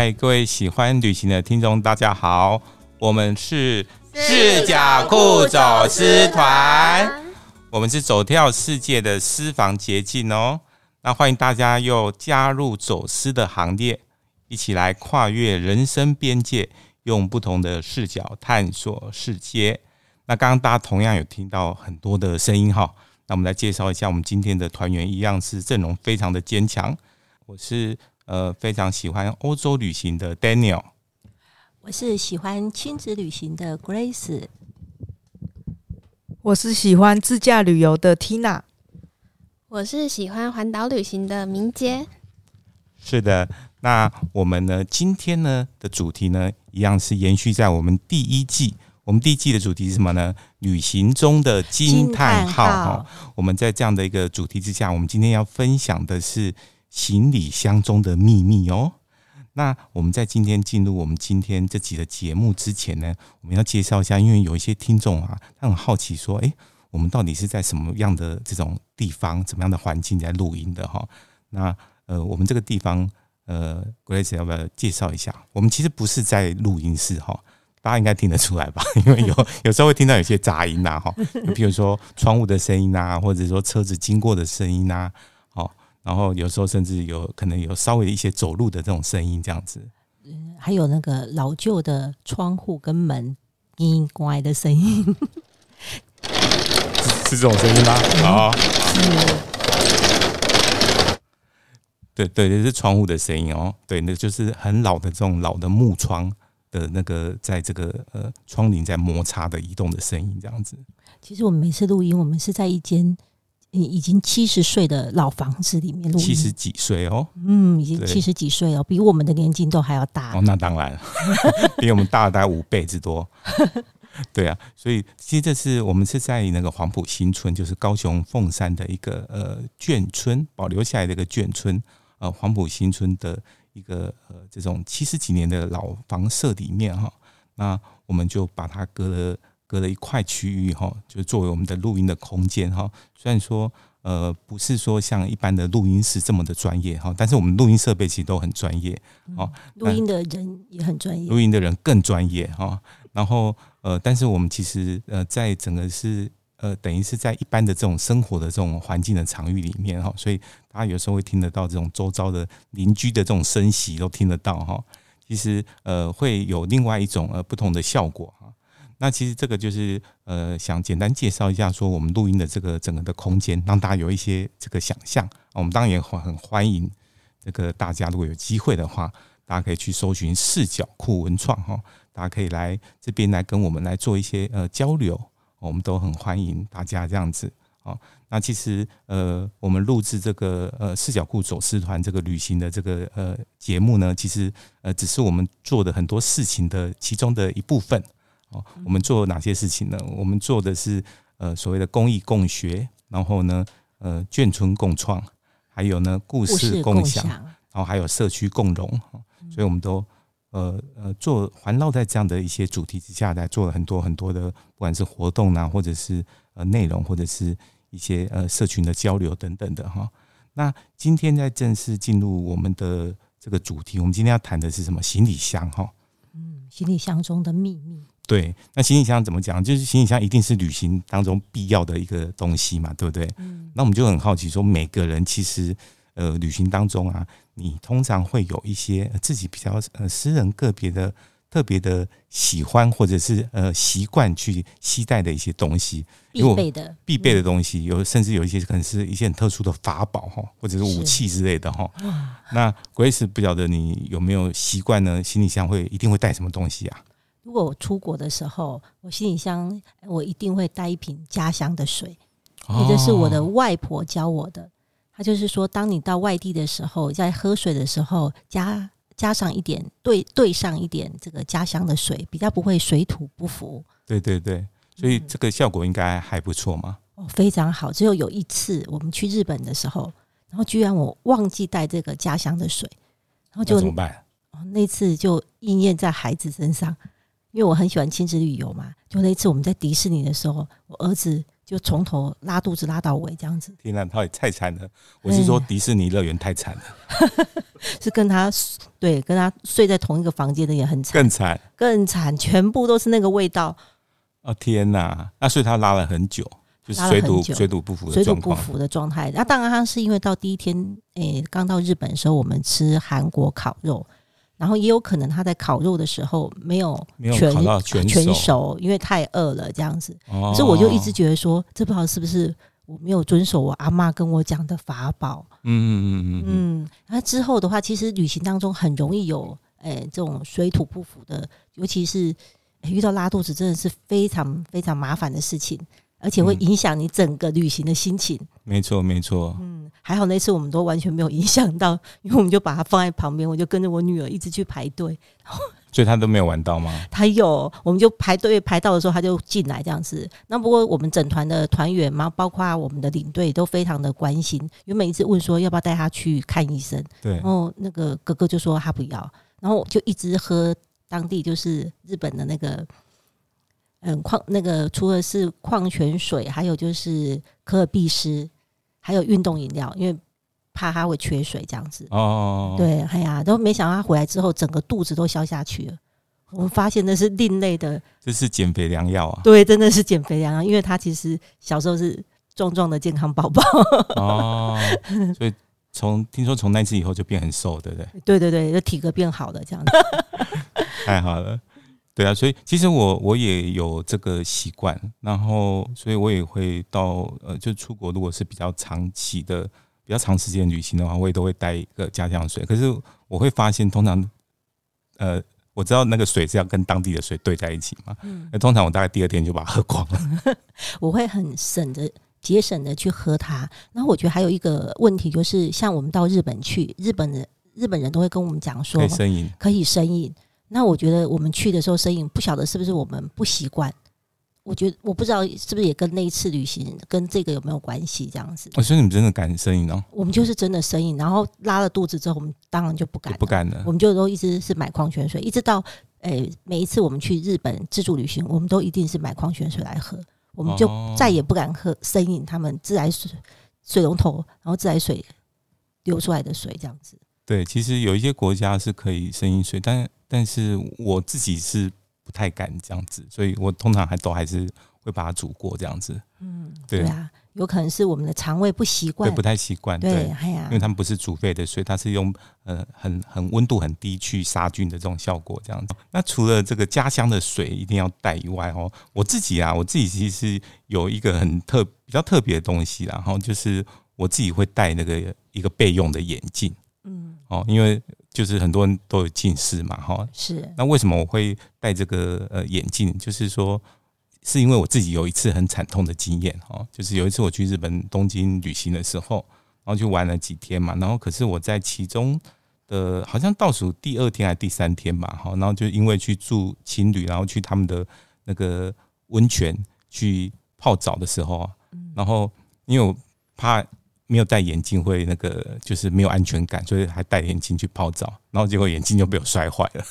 嗨，各位喜欢旅行的听众，大家好，我们是视角酷走私团，我们是走跳世界的私房捷径哦。那欢迎大家又加入走私的行列，一起来跨越人生边界，用不同的视角探索世界。那刚刚大家同样有听到很多的声音哈，那我们来介绍一下我们今天的团员，一样是阵容非常的坚强。我是呃非常喜欢欧洲旅行的 Daniel，我是喜欢亲子旅行的 Grace，我是喜欢自驾旅游的 Tina。我是喜欢环岛旅行的明杰。是的，那我们呢？今天呢的主题呢，一样是延续在我们第一季。我们第一季的主题是什么呢？旅行中的惊叹号。哈，我们在这样的一个主题之下，我们今天要分享的是行李箱中的秘密哦。那我们在今天进入我们今天这集的节目之前呢，我们要介绍一下，因为有一些听众啊，他很好奇说，诶。我们到底是在什么样的这种地方、怎么样的环境在录音的哈？那呃，我们这个地方呃，Grace 要不要介绍一下？我们其实不是在录音室哈，大家应该听得出来吧？因为有 有时候会听到有些杂音呐哈，比如说窗户的声音呐，或者说车子经过的声音呐，好，然后有时候甚至有可能有稍微一些走路的这种声音这样子。嗯，还有那个老旧的窗户跟门音怪的声音。是这种声音吗？啊、嗯，对对，这是窗户的声音哦。对，那就是很老的这种老的木窗的那个，在这个呃窗棂在摩擦的移动的声音，这样子。其实我们每次录音，我们是在一间已经七十岁的老房子里面录。七十几岁哦，嗯，已经七十几岁哦，比我们的年纪都还要大哦。那当然，比我们大了大概五倍之多。对啊，所以其实这是我们是在那个黄埔新村，就是高雄凤山的一个呃眷村，保留下来的一个眷村，呃黄埔新村的一个呃这种七十几年的老房舍里面哈，那我们就把它隔了隔了一块区域哈，就作为我们的录音的空间哈。虽然说呃不是说像一般的录音室这么的专业哈，但是我们录音设备其实都很专业哦，录音的人也很专业，录音的人更专业哈，然后。呃，但是我们其实呃，在整个是呃，等于是在一般的这种生活的这种环境的场域里面哈，所以大家有时候会听得到这种周遭的邻居的这种声息都听得到哈。其实呃，会有另外一种呃不同的效果哈。那其实这个就是呃，想简单介绍一下说我们录音的这个整个的空间，让大家有一些这个想象。我们当然也很欢迎这个大家如果有机会的话，大家可以去搜寻视角酷文创哈。大家可以来这边来跟我们来做一些呃交流，我们都很欢迎大家这样子。哦，那其实呃，我们录制这个呃视角库走私团这个旅行的这个呃节目呢，其实呃只是我们做的很多事情的其中的一部分。哦，我们做哪些事情呢？我们做的是呃所谓的公益共学，然后呢呃眷村共创，还有呢故事共享，然后还有社区共融。所以我们都。呃呃，做环绕在这样的一些主题之下来做了很多很多的，不管是活动啊，或者是呃内容，或者是一些呃社群的交流等等的哈。那今天在正式进入我们的这个主题，我们今天要谈的是什么？行李箱哈。嗯，行李箱中的秘密。对，那行李箱怎么讲？就是行李箱一定是旅行当中必要的一个东西嘛，对不对？嗯。那我们就很好奇说，每个人其实。呃，旅行当中啊，你通常会有一些自己比较呃私人个别的特别的喜欢或者是呃习惯去携带的一些东西，必备的必备的东西，有甚至有一些可能是一些很特殊的法宝哈，或者是武器之类的哈。那 Grace 不晓得你有没有习惯呢？行李箱会一定会带什么东西啊？如果我出国的时候，我行李箱我一定会带一瓶家乡的水，这是我的外婆教我的。她就是说，当你到外地的时候，在喝水的时候加加上一点兑兑上一点这个家乡的水，比较不会水土不服。对对对，所以这个效果应该还不错嘛。哦，非常好。只有有一次我们去日本的时候，然后居然我忘记带这个家乡的水，然后就怎么办？哦，那次就应验在孩子身上。因为我很喜欢亲子旅游嘛。就那一次我们在迪士尼的时候，我儿子就从头拉肚子拉到尾这样子。天哪，他也太惨了！我是说迪士尼乐园太惨了，是跟他对跟他睡在同一个房间的也很惨，更惨更惨，全部都是那个味道。哦天哪！那所以他拉了很久。就是水土水土不服的水土不服的状态。那当然，他是因为到第一天，诶、欸，刚到日本的时候，我们吃韩国烤肉，然后也有可能他在烤肉的时候没有全全全熟，因为太饿了这样子。哦、所以我就一直觉得说，这不知道是不是我没有遵守我阿妈跟我讲的法宝。嗯嗯嗯嗯嗯。那之后的话，其实旅行当中很容易有诶、欸、这种水土不服的，尤其是、欸、遇到拉肚子，真的是非常非常麻烦的事情。而且会影响你整个旅行的心情。嗯、没错，没错。嗯，还好那次我们都完全没有影响到，因为我们就把它放在旁边，我就跟着我女儿一直去排队。所以他都没有玩到吗？他有，我们就排队排到的时候，他就进来这样子。那不过我们整团的团员嘛，包括我们的领队都非常的关心，因为每一次问说要不要带他去看医生。对。然后那个哥哥就说他不要，然后就一直喝当地就是日本的那个。嗯，矿那个除了是矿泉水，还有就是可尔必思，还有运动饮料，因为怕他会缺水这样子。哦，对，哎呀，都没想到他回来之后，整个肚子都消下去了。我们发现那是另类的，这是减肥良药啊！对，真的是减肥良药，因为他其实小时候是壮壮的健康宝宝。哦，所以从听说从那次以后就变很瘦，对不对？对对对，就体格变好了这样子。太好了。对啊，所以其实我我也有这个习惯，然后所以我也会到呃，就出国，如果是比较长期的、比较长时间旅行的话，我也都会带一个家乡水。可是我会发现，通常呃，我知道那个水是要跟当地的水兑在一起嘛，嗯，那通常我大概第二天就把它喝光了。我会很省着节省的去喝它。然后我觉得还有一个问题就是，像我们到日本去，日本的日本人都会跟我们讲说，可以生饮，可以生饮。那我觉得我们去的时候生饮不晓得是不是我们不习惯，我觉得我不知道是不是也跟那一次旅行跟这个有没有关系这样子。哦，所以你们真的敢生饮哦？我们就是真的生饮，然后拉了肚子之后，我们当然就不敢了，不敢了。我们就都一直是买矿泉水，一直到诶、欸、每一次我们去日本自助旅行，我们都一定是买矿泉水来喝，我们就再也不敢喝生饮，他们自来水水龙头然后自来水流出来的水这样子。对，其实有一些国家是可以生饮水，但但是我自己是不太敢这样子，所以我通常还都还是会把它煮过这样子。嗯，对，对啊，有可能是我们的肠胃不习惯，对，不太习惯。对，哎呀，因为他们不是煮沸的水，它是用呃很很温度很低去杀菌的这种效果这样子。那除了这个家乡的水一定要带以外哦，我自己啊，我自己其实有一个很特比较特别的东西，然后就是我自己会带那个一个备用的眼镜。嗯，哦，因为。就是很多人都有近视嘛，哈，是。那为什么我会戴这个呃眼镜？就是说，是因为我自己有一次很惨痛的经验，哈，就是有一次我去日本东京旅行的时候，然后就玩了几天嘛，然后可是我在其中的好像倒数第二天还是第三天吧，哈，然后就因为去住青旅，然后去他们的那个温泉去泡澡的时候，然后因为我怕。没有戴眼镜会那个就是没有安全感，所以还戴眼镜去泡澡，然后结果眼镜就被我摔坏了。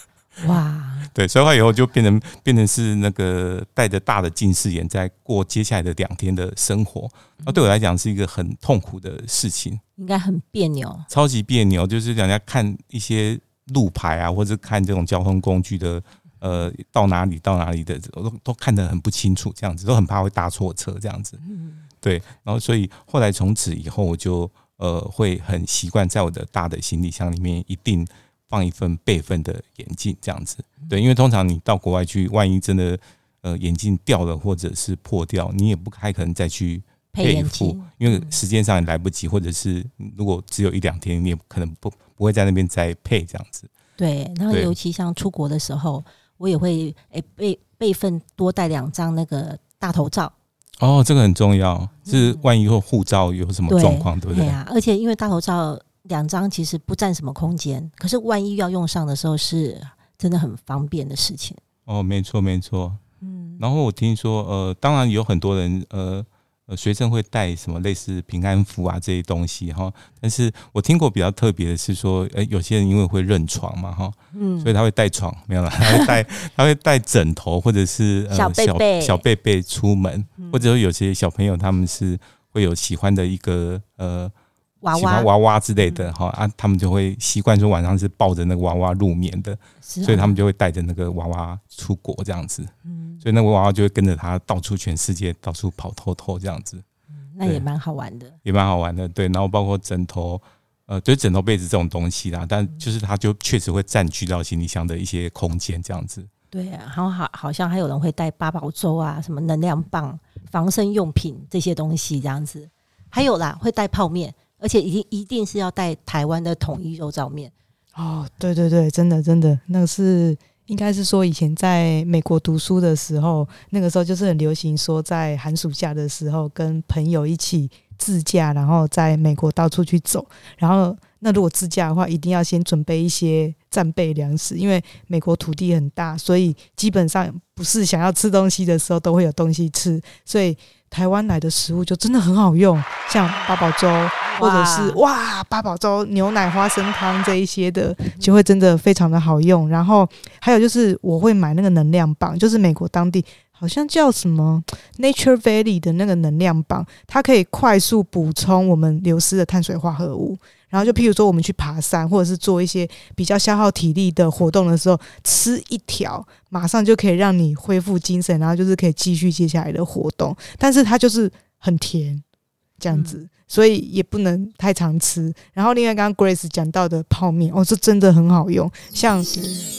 哇！对，摔坏以后就变成变成是那个戴着大的近视眼，在过接下来的两天的生活。那对我来讲是一个很痛苦的事情，应该很别扭，超级别扭。就是人家看一些路牌啊，或者看这种交通工具的，呃，到哪里到哪里的，我都都看得很不清楚，这样子都很怕会搭错车，这样子。嗯。对，然后所以后来从此以后，我就呃会很习惯在我的大的行李箱里面一定放一份备份的眼镜，这样子。对，因为通常你到国外去，万一真的呃眼镜掉了或者是破掉，你也不太可能再去配一副，因为时间上也来不及，或者是如果只有一两天，你也可能不不会在那边再配这样子。对，然后尤其像出国的时候，我也会诶备备份多带两张那个大头照。哦，这个很重要，是万一护照有什么状况，对不对？对啊，而且因为大头照两张其实不占什么空间，可是万一要用上的时候，是真的很方便的事情。哦，没错没错，嗯。然后我听说，呃，当然有很多人，呃呃学生会带什么类似平安符啊这些东西哈。但是我听过比较特别的是说，诶，有些人因为会认床嘛哈，嗯，所以他会带床没有啦，他会带他会带枕头或者是呃小被被小贝贝出门，或者说有些小朋友他们是会有喜欢的一个呃。娃娃娃娃之类的哈、嗯、啊，他们就会习惯说晚上是抱着那个娃娃入眠的，所以他们就会带着那个娃娃出国这样子。嗯，所以那个娃娃就会跟着他到处全世界到处跑透透这样子。嗯，那也蛮好玩的，也蛮好玩的。对，然后包括枕头，呃，就是枕头被子这种东西啦，但就是它就确实会占据到行李箱的一些空间这样子。对啊，然后好好像还有人会带八宝粥啊，什么能量棒、防身用品这些东西这样子。还有啦，会带泡面。而且一定一定是要带台湾的统一肉燥面哦，对对对，真的真的，那个是应该是说以前在美国读书的时候，那个时候就是很流行说在寒暑假的时候跟朋友一起自驾，然后在美国到处去走。然后那如果自驾的话，一定要先准备一些战备粮食，因为美国土地很大，所以基本上不是想要吃东西的时候都会有东西吃，所以。台湾来的食物就真的很好用，像八宝粥，或者是哇八宝粥、牛奶花生汤这一些的，就会真的非常的好用。然后还有就是我会买那个能量棒，就是美国当地好像叫什么 Nature Valley 的那个能量棒，它可以快速补充我们流失的碳水化合物。然后就譬如说，我们去爬山，或者是做一些比较消耗体力的活动的时候，吃一条，马上就可以让你恢复精神，然后就是可以继续接下来的活动。但是它就是很甜，这样子，所以也不能太常吃。然后另外刚刚 Grace 讲到的泡面，哦，这真的很好用。像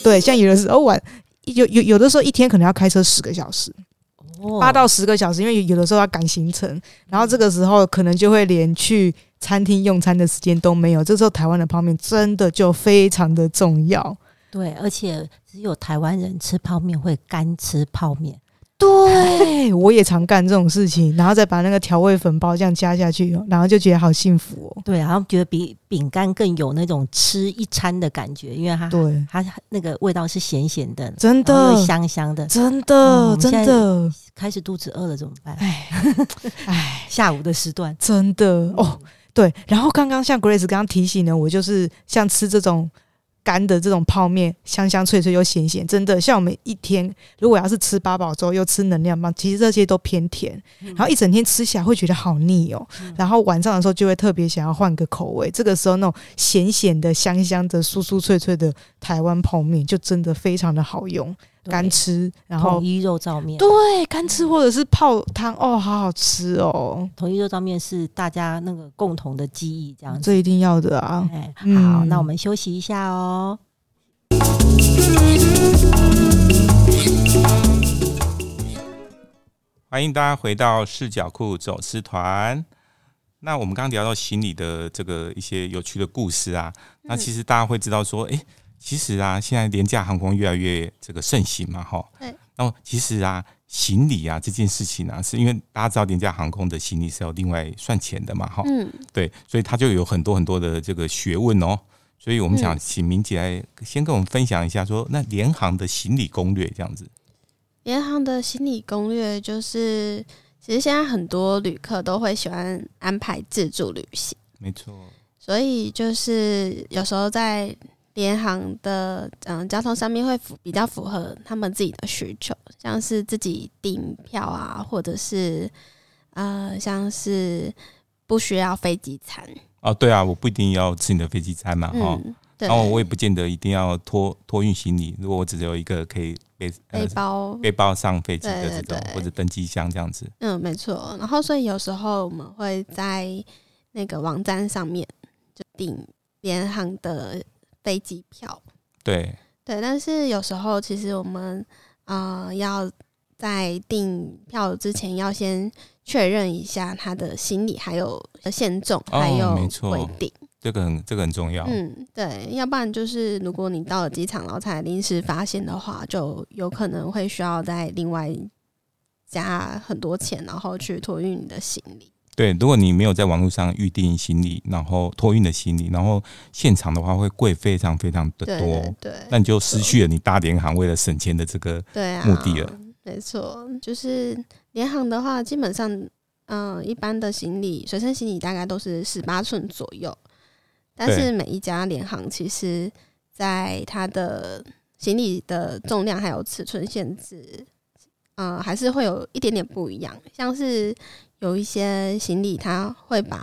对，像有的时候晚有有有的时候一天可能要开车十个小时，八到十个小时，因为有的时候要赶行程，然后这个时候可能就会连去。餐厅用餐的时间都没有，这时候台湾的泡面真的就非常的重要。对，而且只有台湾人吃泡面会干吃泡面。对，我也常干这种事情，然后再把那个调味粉包这样加下去，然后就觉得好幸福哦。对，然后觉得比饼干更有那种吃一餐的感觉，因为它对它那个味道是咸咸的，真的香香的，真的、嗯、真的。开始肚子饿了怎么办？哎哎，下午的时段真的哦。对，然后刚刚像 Grace 刚刚提醒呢，我就是像吃这种干的这种泡面，香香脆脆又咸咸，真的像我们一天如果要是吃八宝粥又吃能量棒，其实这些都偏甜，然后一整天吃起来会觉得好腻哦。然后晚上的时候就会特别想要换个口味，这个时候那种咸咸的、香香的、酥酥脆脆的台湾泡面就真的非常的好用。干吃，然后统一肉燥面，对，干吃或者是泡汤，哦，好好吃哦。统一肉燥面是大家那个共同的记忆，这样子，这一定要的啊。哎，好，嗯、那我们休息一下哦。欢迎大家回到视角库走私团。那我们刚刚聊到行李的这个一些有趣的故事啊，那其实大家会知道说，哎。其实啊，现在廉价航空越来越这个盛行嘛，哈。对。然后其实啊，行李啊这件事情啊，是因为大家知道廉价航空的行李是要另外算钱的嘛，哈。嗯。对，所以它就有很多很多的这个学问哦。所以我们想请明姐来先跟我们分享一下说，说那联航的行李攻略这样子。联航的行李攻略就是，其实现在很多旅客都会喜欢安排自助旅行。没错。所以就是有时候在。廉航的嗯交通上面会符比较符合他们自己的需求，像是自己订票啊，或者是呃像是不需要飞机餐哦，对啊，我不一定要吃你的飞机餐嘛，哈、嗯，然后我也不见得一定要托托运行李，如果我只有一个可以背背包背包上飞机的这种，或者登机箱这样子，嗯，没错。然后所以有时候我们会在那个网站上面就订联航的。飞机票，对对，但是有时候其实我们啊、呃、要在订票之前要先确认一下他的行李还有限重，哦、还有规定，这个很这个很重要。嗯，对，要不然就是如果你到了机场然后才临时发现的话，就有可能会需要再另外加很多钱，然后去托运你的行李。对，如果你没有在网络上预订行李，然后托运的行李，然后现场的话会贵非常非常的多，对，对，那你就失去了你搭联航为了省钱的这个目的了。没错，就是联航的话，基本上嗯，一般的行李随身行李大概都是十八寸左右，但是每一家联航其实在它的行李的重量还有尺寸限制，呃，还是会有一点点不一样。像是有一些行李，它会把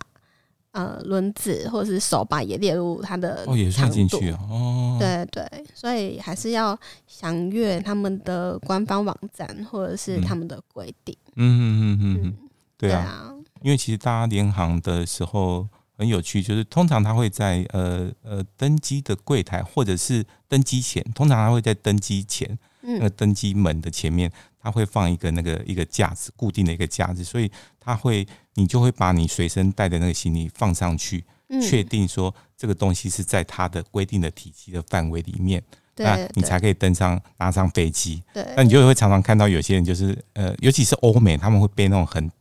呃轮子或者是手把也列入它的哦，也算进去哦。对对，所以还是要详阅他们的官方网站或者是他们的规定。嗯嗯嗯嗯对啊，因为其实大家联航的时候很有趣，就是通常他会在呃呃登机的柜台，或者是登机前，通常他会在登机前，那个登机门的前面，他会放一个那个一个架子，固定的一个架子，所以他会你就会把你随身带的那个行李放上去，确定说这个东西是在它的规定的体积的范围里面，那你才可以登上拿上飞机。对，那你就会常常看到有些人就是呃，尤其是欧美，他们会背那种很。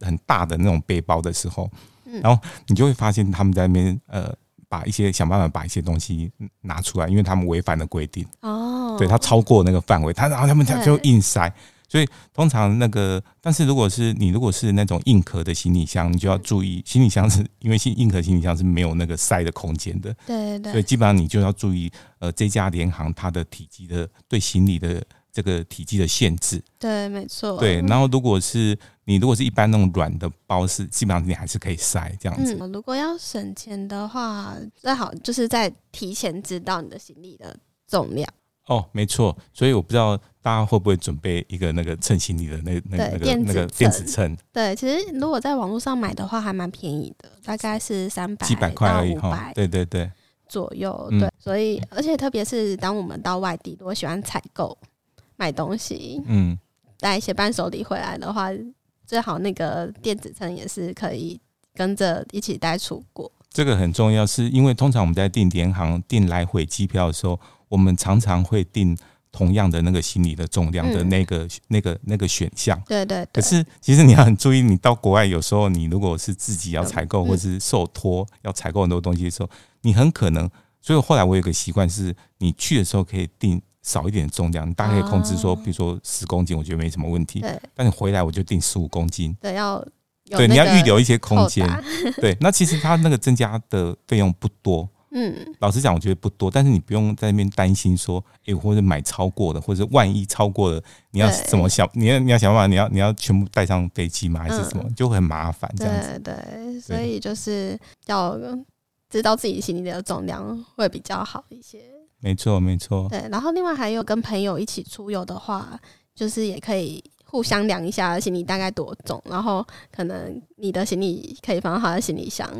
很大的那种背包的时候，然后你就会发现他们在那边呃，把一些想办法把一些东西拿出来，因为他们违反了规定。哦，对他超过那个范围，他然后他们就硬塞，所以通常那个，但是如果是你如果是那种硬壳的行李箱，你就要注意，行李箱是因为硬壳行李箱是没有那个塞的空间的，对对，所以基本上你就要注意，呃，这家联航它的体积的对行李的。这个体积的限制，对，没错。对，然后如果是你，如果是一般那种软的包，是基本上你还是可以塞这样子。嗯，如果要省钱的话，最好就是在提前知道你的行李的重量。哦，没错。所以我不知道大家会不会准备一个那个称行李的那那那个那个电子秤。对，其实如果在网络上买的话，还蛮便宜的，大概是三百几百块而已哈。对对对，左右。对，所以而且特别是当我们到外地，如果喜欢采购。买东西，嗯，带一些伴手礼回来的话，最好那个电子秤也是可以跟着一起带出国。这个很重要，是因为通常我们在订联航订来回机票的时候，我们常常会订同样的那个行李的重量的那个、嗯、那个那个选项。对，对对。可是其实你要很注意，你到国外有时候你如果是自己要采购或者是受托要采购很多东西的时候，你很可能。所以后来我有个习惯，是你去的时候可以定。少一点重量，你大概可以控制说，比如说十公斤，我觉得没什么问题。对，但你回来我就定十五公斤。对，要对，你要预留一些空间。对，那其实它那个增加的费用不多。嗯，老实讲，我觉得不多，但是你不用在那边担心说，哎，或者买超过的，或者万一超过了，你要怎么想？你要你要想办法，你要你要全部带上飞机吗？还是什么？就会很麻烦这样子。对对，所以就是要知道自己行李的重量会比较好一些。没错，没错。对，然后另外还有跟朋友一起出游的话，就是也可以互相量一下行李大概多重，然后可能你的行李可以放他的行李箱，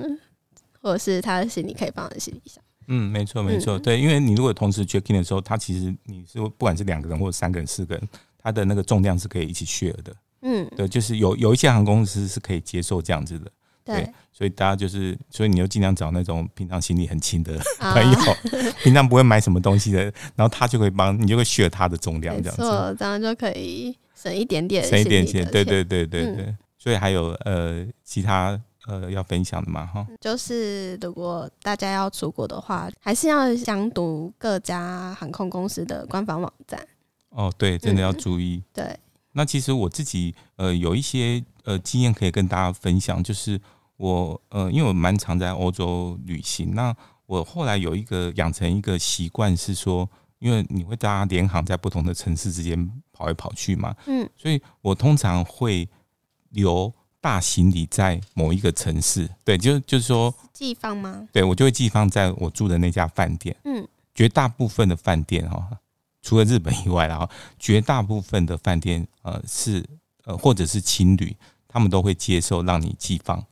或者是他的行李可以放在行李箱。嗯，没错，没错。嗯、对，因为你如果同时 check in 的时候，他其实你是不管是两个人或者三个人、四个人，他的那个重量是可以一起 share 的。嗯，对，就是有有一些航空公司是可以接受这样子的。对，所以大家就是，所以你就尽量找那种平常行李很轻的朋友，啊、平常不会买什么东西的，然后他就可以帮你，就会 share 他的重量，这样子，错，这样就可以省一点点，省一点钱，对对对对对。嗯、所以还有呃其他呃要分享的嘛？哈，就是如果大家要出国的话，还是要详读各家航空公司的官方网站。哦，对，真的要注意。嗯、对，那其实我自己呃有一些呃经验可以跟大家分享，就是。我呃，因为我蛮常在欧洲旅行，那我后来有一个养成一个习惯是说，因为你会搭联航在不同的城市之间跑来跑去嘛，嗯，所以我通常会留大行李在某一个城市，对，就就是说寄放吗？对，我就会寄放在我住的那家饭店，嗯，绝大部分的饭店哈，除了日本以外，然后绝大部分的饭店呃是呃或者是情侣，他们都会接受让你寄放。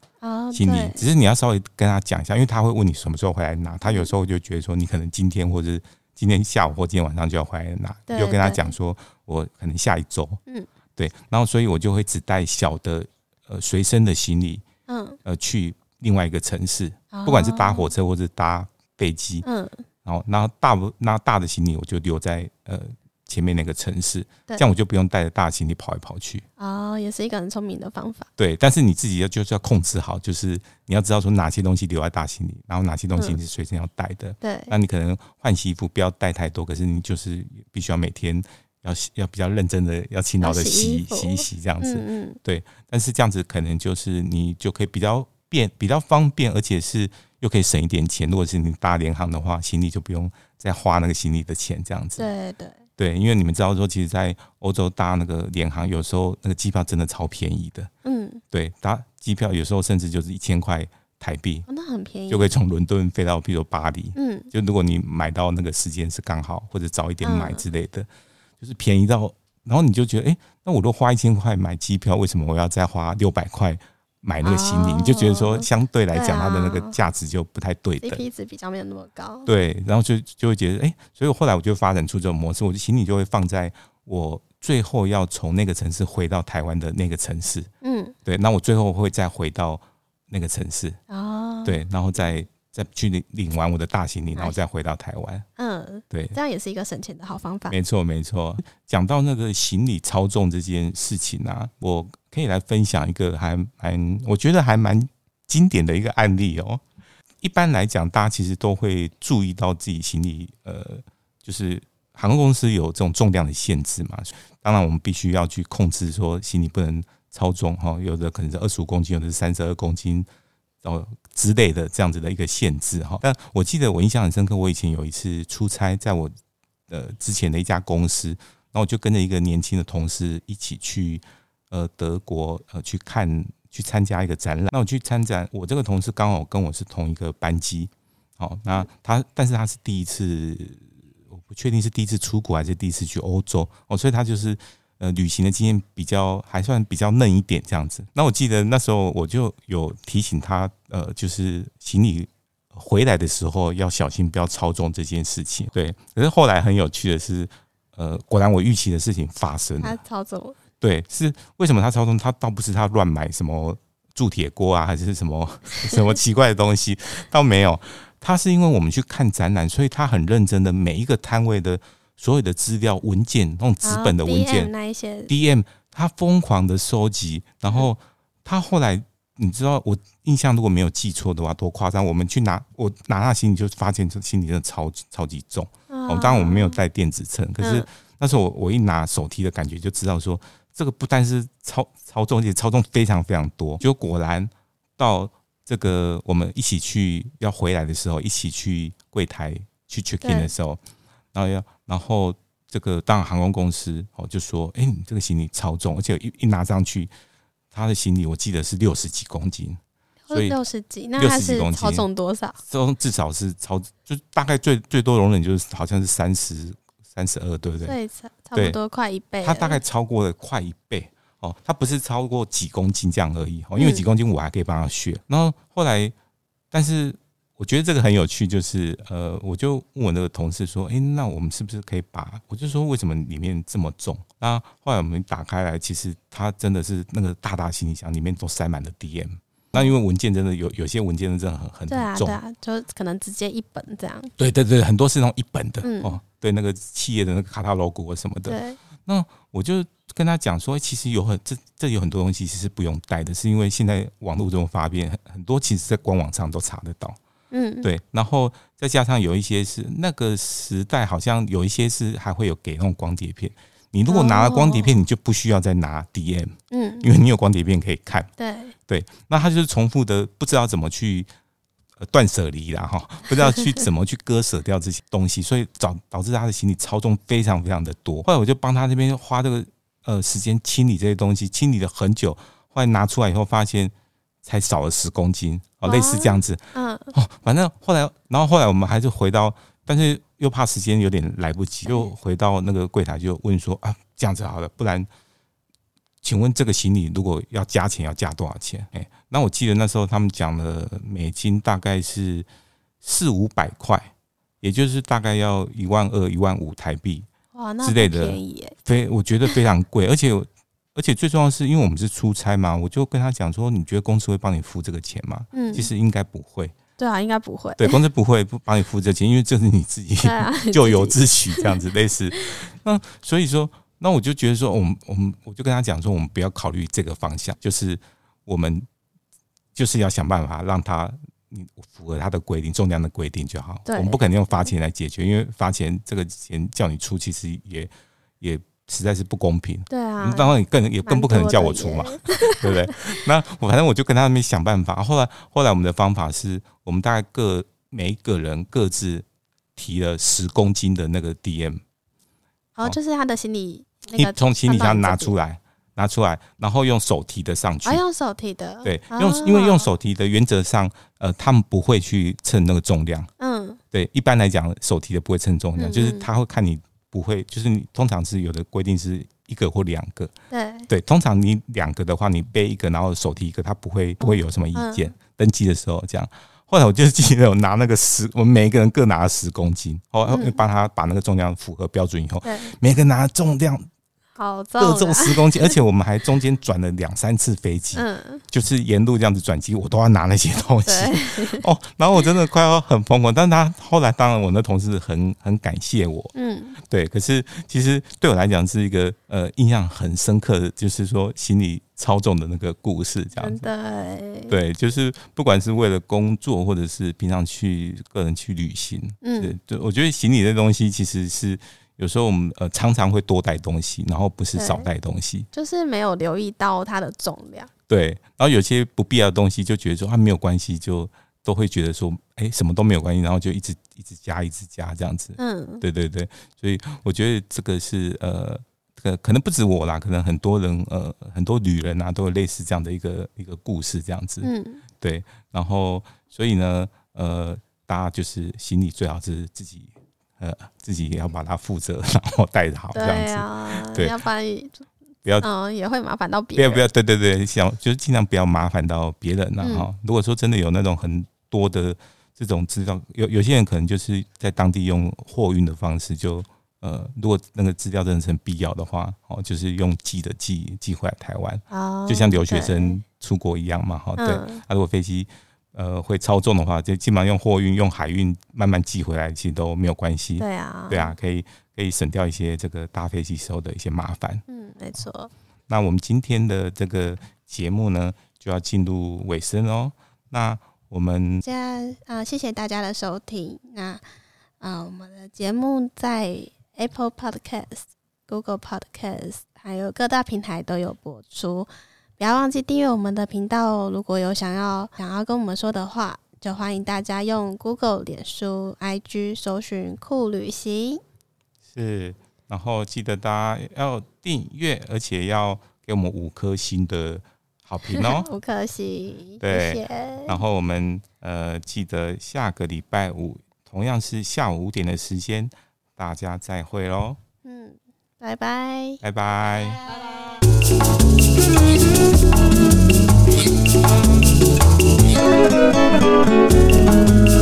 行李，只是你要稍微跟他讲一下，因为他会问你什么时候回来拿。他有时候就觉得说，你可能今天或者是今天下午或今天晚上就要回来拿，就跟他讲说，我可能下一周，嗯，对。然后，所以我就会只带小的呃随身的行李，嗯，呃去另外一个城市，不管是搭火车或者搭飞机，嗯，然后那大不那大的行李我就留在呃。前面那个城市，这样我就不用带着大行李跑来跑去。哦，也是一个很聪明的方法。对，但是你自己要就是要控制好，就是你要知道说哪些东西留在大行李，然后哪些东西是随身要带的。对，那你可能换洗衣服不要带太多，可是你就是必须要每天要要比较认真的，要勤劳的洗洗洗一洗这样子。嗯嗯，对，但是这样子可能就是你就可以比较便比较方便，而且是又可以省一点钱。如果是你搭联航的话，行李就不用再花那个行李的钱这样子。对对对，因为你们知道说，其实，在欧洲搭那个联航，有时候那个机票真的超便宜的。嗯，对，搭机票有时候甚至就是一千块台币，哦，那很便宜，就可以从伦敦飞到，比如巴黎。嗯，就如果你买到那个时间是刚好，或者早一点买之类的，嗯、就是便宜到，然后你就觉得，哎、欸，那我都花一千块买机票，为什么我要再花六百块买那个行李？哦、你就觉得说，相对来讲，它的那个价值就不太对等，CP 值比较没有那么高。对，然后就就会觉得，哎、欸，所以后来我就发展出这种模式，我的行李就会放在我最后要从那个城市回到台湾的那个城市。嗯，对，那我最后会再回到。那个城市哦，对，然后再再去领领完我的大行李，然后再回到台湾。嗯，对，这样也是一个省钱的好方法。没错，没错。讲到那个行李超重这件事情啊，我可以来分享一个还蛮，我觉得还蛮经典的一个案例哦。一般来讲，大家其实都会注意到自己行李，呃，就是航空公司有这种重量的限制嘛。当然，我们必须要去控制，说行李不能。超重哈，有的可能是二十五公斤，有的是三十二公斤哦之类的这样子的一个限制哈。但我记得我印象很深刻，我以前有一次出差，在我呃之前的一家公司，然后我就跟着一个年轻的同事一起去呃德国呃去看去参加一个展览。那我去参展，我这个同事刚好跟我是同一个班机，好，那他但是他是第一次，我不确定是第一次出国还是第一次去欧洲哦，所以他就是。呃，旅行的经验比较还算比较嫩一点这样子。那我记得那时候我就有提醒他，呃，就是行李回来的时候要小心，不要超重这件事情。对，可是后来很有趣的是，呃，果然我预期的事情发生了。他超重？对，是为什么他超重？他倒不是他乱买什么铸铁锅啊，还是什么 什么奇怪的东西，倒没有。他是因为我们去看展览，所以他很认真的每一个摊位的。所有的资料文件，那种纸本的文件，那一些 DM，他疯狂的收集，然后他后来，你知道，我印象如果没有记错的话，多夸张！我们去拿，我拿他行李就发现这行李真的超超级重。哦，当然我们没有带电子秤，可是那时候我我一拿手提的感觉就知道说，这个不但是超超重，而且超重非常非常多。就果然到这个我们一起去要回来的时候，一起去柜台去 check in 的时候。然后要，然后这个当然航空公司哦就说，哎，你这个行李超重，而且一一拿上去，他的行李我记得是六十几公斤，所以六十几，那他是超重多少？重至少是超，就大概最最多容忍就是好像是三十三十二，对不对？对，差差不多快一倍。他大概超过了快一倍哦，他不是超过几公斤这样而已哦，因为几公斤我还可以帮他选。然后后来，但是。我觉得这个很有趣，就是呃，我就问我那个同事说：“诶，那我们是不是可以把？”我就说：“为什么里面这么重？”那后来我们打开来，其实它真的是那个大大行李箱里面都塞满了 DM。那因为文件真的有有些文件真的很很重，对啊，对啊，就可能直接一本这样。对对对，很多是那种一本的、嗯、哦，对那个企业的那个卡塔罗古什么的。对。那我就跟他讲说，其实有很这这有很多东西其实不用带的，是因为现在网络这么方便，很很多其实在官网上都查得到。嗯，对，然后再加上有一些是那个时代，好像有一些是还会有给那种光碟片。你如果拿了光碟片，你就不需要再拿 DM，嗯，因为你有光碟片可以看。对对，那他就是重复的，不知道怎么去断舍离啦，哈，不知道去 怎么去割舍掉这些东西，所以导导致他的行李超重非常非常的多。后来我就帮他那边花这个呃时间清理这些东西，清理了很久，后来拿出来以后发现。才少了十公斤哦，类似这样子，嗯，哦，反正后来，然后后来我们还是回到，但是又怕时间有点来不及，又回到那个柜台就问说啊，这样子好了，不然，请问这个行李如果要加钱要加多少钱？哎，那我记得那时候他们讲的美金大概是四五百块，也就是大概要一万二、一万五台币哇，那之类的，非我觉得非常贵，而且。而且最重要的是，因为我们是出差嘛，我就跟他讲说：“你觉得公司会帮你付这个钱吗？”嗯，其实应该不会。对啊，应该不会。对，公司不会不帮你付这个钱，因为这是你自己 咎由自取这样子类似。那所以说，那我就觉得说，我们我们我就跟他讲说，我们不要考虑这个方向，就是我们就是要想办法让他你符合他的规定，重量的规定就好。对，我们不可能用罚钱来解决，因为罚钱这个钱叫你出，其实也也。实在是不公平。对啊，当然你更也更不可能叫我出嘛，对不对？那我反正我就跟他们想办法。后来后来我们的方法是我们大概各每一个人各自提了十公斤的那个 DM，哦，就是他的行李那个从行李箱拿出来。拿出来，然后用手提的上去。啊，用手提的。对，用因为用手提的原则上，呃，他们不会去称那个重量。嗯。对，一般来讲，手提的不会称重量，就是他会看你不会，就是你通常是有的规定是一个或两个。对。对，通常你两个的话，你背一个，然后手提一个，他不会不会有什么意见。登记的时候这样。后来我就记得我拿那个十，我们每一个人各拿了十公斤，后来帮他把那个重量符合标准以后，每个人拿重量。好重，各重十公斤，而且我们还中间转了两三次飞机，嗯，就是沿路这样子转机，我都要拿那些东西。哦，然后我真的快要很疯狂，但是他后来当然我那同事很很感谢我，嗯，对。可是其实对我来讲是一个呃印象很深刻的，就是说行李超重的那个故事，这样子。对，就是不管是为了工作，或者是平常去个人去旅行，嗯，对，我觉得行李这东西其实是。有时候我们呃常常会多带东西，然后不是少带东西，就是没有留意到它的重量。对，然后有些不必要的东西就觉得说啊没有关系，就都会觉得说哎、欸、什么都没有关系，然后就一直一直加一直加这样子。嗯，对对对，所以我觉得这个是呃，可可能不止我啦，可能很多人呃很多女人啊都有类似这样的一个一个故事这样子。嗯，对，然后所以呢呃，大家就是行李最好是自己。呃，自己也要把它负责，然后带着好这样子，啊、对，要不然不要，嗯，也会麻烦到别人。不要不要，对对对，想就是尽量不要麻烦到别人了哈。嗯、如果说真的有那种很多的这种资料，有有些人可能就是在当地用货运的方式就，呃，如果那个资料真的是必要的话，哦，就是用寄的寄寄回来台湾，哦、就像留学生出国一样嘛，哈，对。啊、如果飞机。呃，会超重的话，就基本上用货运、用海运慢慢寄回来，其实都没有关系。对啊，对啊，可以可以省掉一些这个搭飞机时候的一些麻烦。嗯，没错。那我们今天的这个节目呢，就要进入尾声哦。那我们现在啊、呃，谢谢大家的收听。那啊、呃，我们的节目在 Apple Podcast、Google Podcast 还有各大平台都有播出。不要忘记订阅我们的频道哦！如果有想要想要跟我们说的话，就欢迎大家用 Google、脸书、IG 搜寻酷旅行。是，然后记得大家要订阅，而且要给我们五颗星的好评哦！五颗星，对。谢谢。然后我们呃，记得下个礼拜五同样是下午五点的时间，大家再会喽！嗯，拜拜，拜拜，拜拜。Thank you.